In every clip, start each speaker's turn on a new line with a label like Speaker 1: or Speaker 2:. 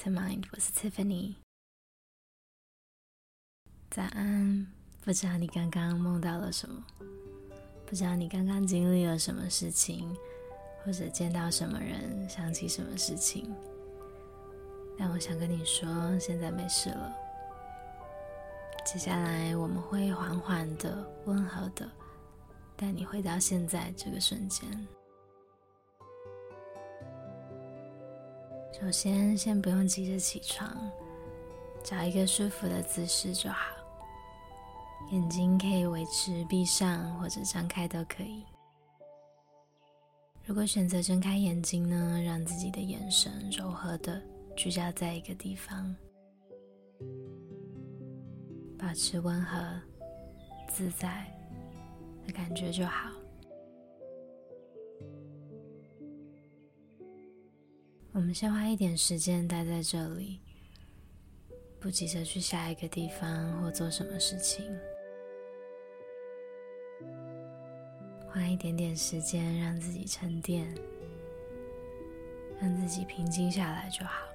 Speaker 1: Peace of Mind，我是 Tiffany。早安，不知道你刚刚梦到了什么？不知道你刚刚经历了什么事情，或者见到什么人，想起什么事情？但我想跟你说，现在没事了。接下来我们会缓缓的、温和的带你回到现在这个瞬间。首先，先不用急着起床，找一个舒服的姿势就好。眼睛可以维持闭上或者张开都可以。如果选择睁开眼睛呢，让自己的眼神柔和的聚焦在一个地方，保持温和自在的感觉就好。我们先花一点时间待在这里，不急着去下一个地方或做什么事情，花一点点时间让自己沉淀，让自己平静下来就好。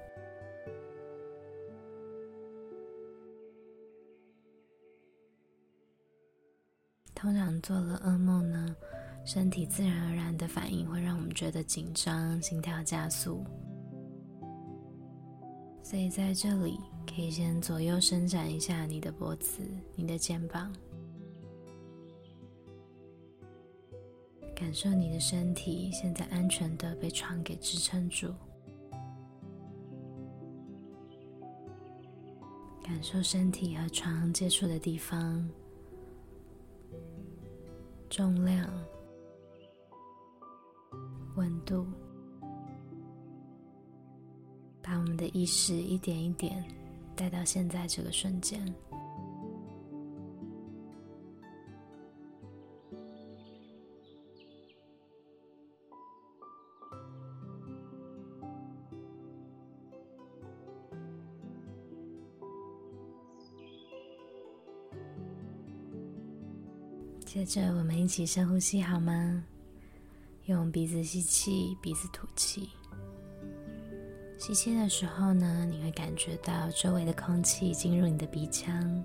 Speaker 1: 通常做了噩梦呢，身体自然而然的反应会让我们觉得紧张，心跳加速。所以在这里，可以先左右伸展一下你的脖子、你的肩膀，感受你的身体现在安全的被床给支撑住，感受身体和床接触的地方，重量、温度。把我们的意识一点一点带到现在这个瞬间。接着，我们一起深呼吸，好吗？用鼻子吸气，鼻子吐气。吸气的时候呢，你会感觉到周围的空气进入你的鼻腔，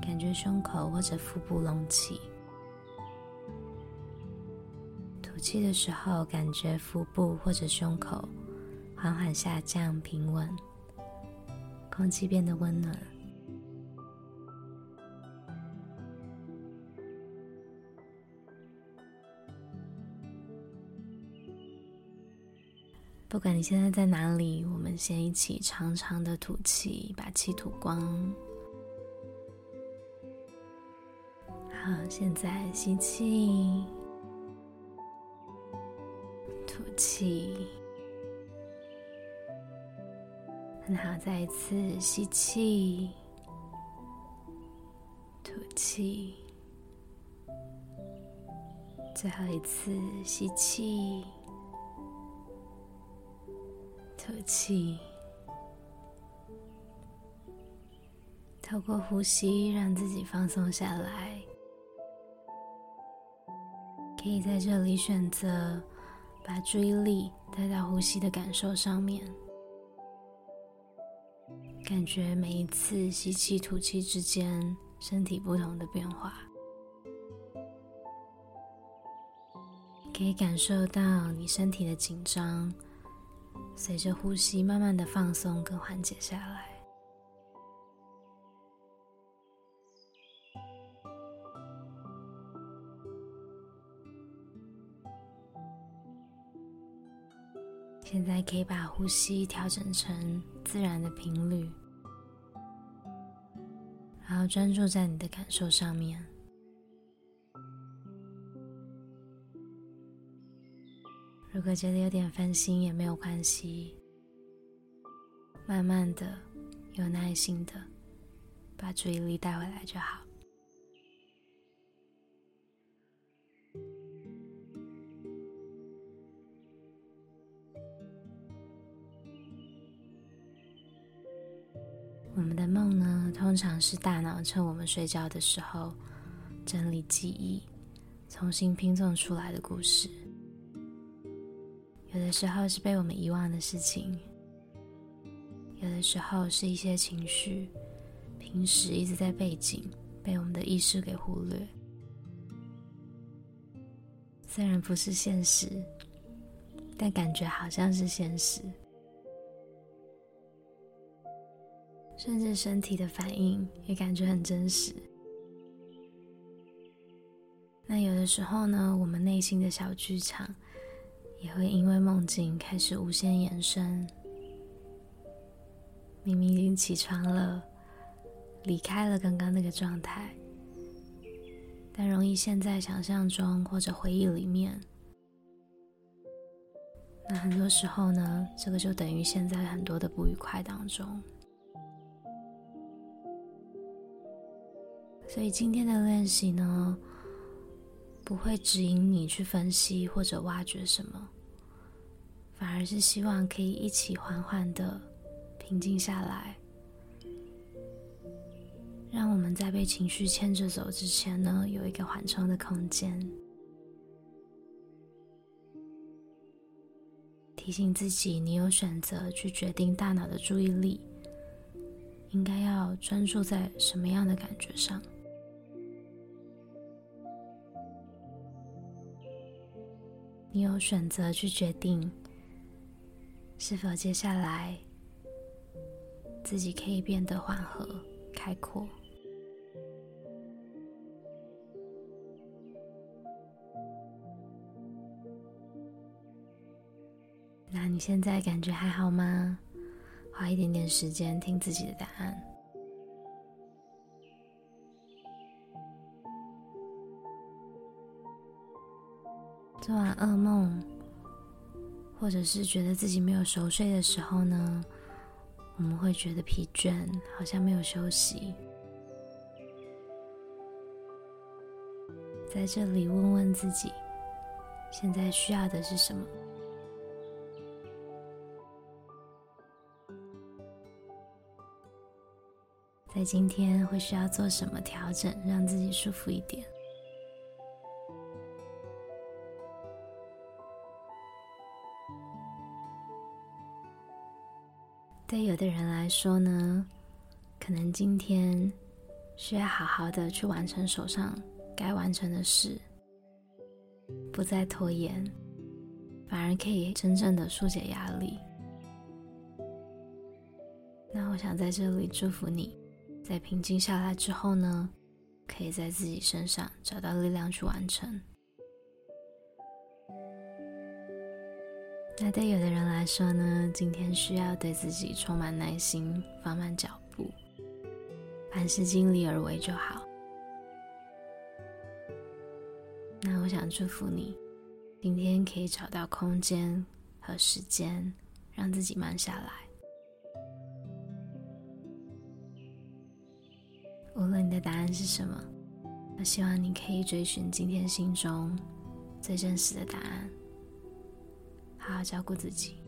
Speaker 1: 感觉胸口或者腹部隆起。吐气的时候，感觉腹部或者胸口缓缓下降，平稳，空气变得温暖。不管你现在在哪里，我们先一起长长的吐气，把气吐光。好，现在吸气，吐气。很好，再一次吸气，吐气。最后一次吸气。吐气，透过呼吸让自己放松下来。可以在这里选择把注意力带到呼吸的感受上面，感觉每一次吸气、吐气之间身体不同的变化，可以感受到你身体的紧张。随着呼吸，慢慢的放松跟缓解下来。现在可以把呼吸调整成自然的频率，然后专注在你的感受上面。如果觉得有点分心也没有关系，慢慢的、有耐心的把注意力带回来就好。我们的梦呢，通常是大脑趁我们睡觉的时候整理记忆，重新拼凑出来的故事。有的时候是被我们遗忘的事情，有的时候是一些情绪，平时一直在背景，被我们的意识给忽略。虽然不是现实，但感觉好像是现实，甚至身体的反应也感觉很真实。那有的时候呢，我们内心的小剧场也会因为梦境开始无限延伸。明明已经起床了，离开了刚刚那个状态。但容易陷在想象中或者回忆里面，那很多时候呢，这个就等于陷在很多的不愉快当中。所以今天的练习呢，不会指引你去分析或者挖掘什么，反而是希望可以一起缓缓的平静下来。让我们在被情绪牵着走之前呢，有一个缓冲的空间。提醒自己，你有选择去决定大脑的注意力应该要专注在什么样的感觉上。你有选择去决定，是否接下来自己可以变得缓和、开阔。那你现在感觉还好吗？花一点点时间听自己的答案。做完噩梦，或者是觉得自己没有熟睡的时候呢，我们会觉得疲倦，好像没有休息。在这里问问自己，现在需要的是什么？在今天会需要做什么调整，让自己舒服一点？对有的人来说呢，可能今天需要好好的去完成手上该完成的事，不再拖延，反而可以真正的纾解压力。那我想在这里祝福你。在平静下来之后呢，可以在自己身上找到力量去完成。那对有的人来说呢，今天需要对自己充满耐心，放慢脚步，凡事尽力而为就好。那我想祝福你，今天可以找到空间和时间，让自己慢下来。无论你的答案是什么，我希望你可以追寻今天心中最真实的答案，好好照顾自己。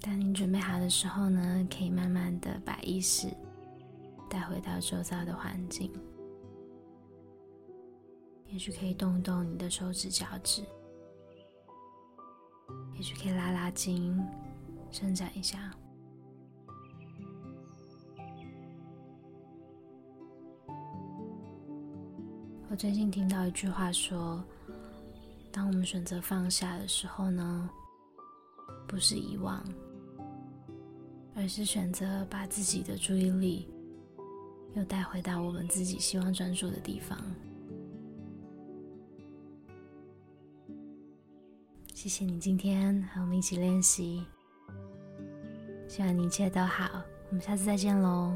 Speaker 1: 当你准备好的时候呢，可以慢慢的把意识带回到周遭的环境，也许可以动动你的手指、脚趾。也许可以拉拉筋，伸展一下。我最近听到一句话说：“当我们选择放下的时候呢，不是遗忘，而是选择把自己的注意力又带回到我们自己希望专注的地方。”谢谢你今天和我们一起练习，希望你一切都好，我们下次再见喽。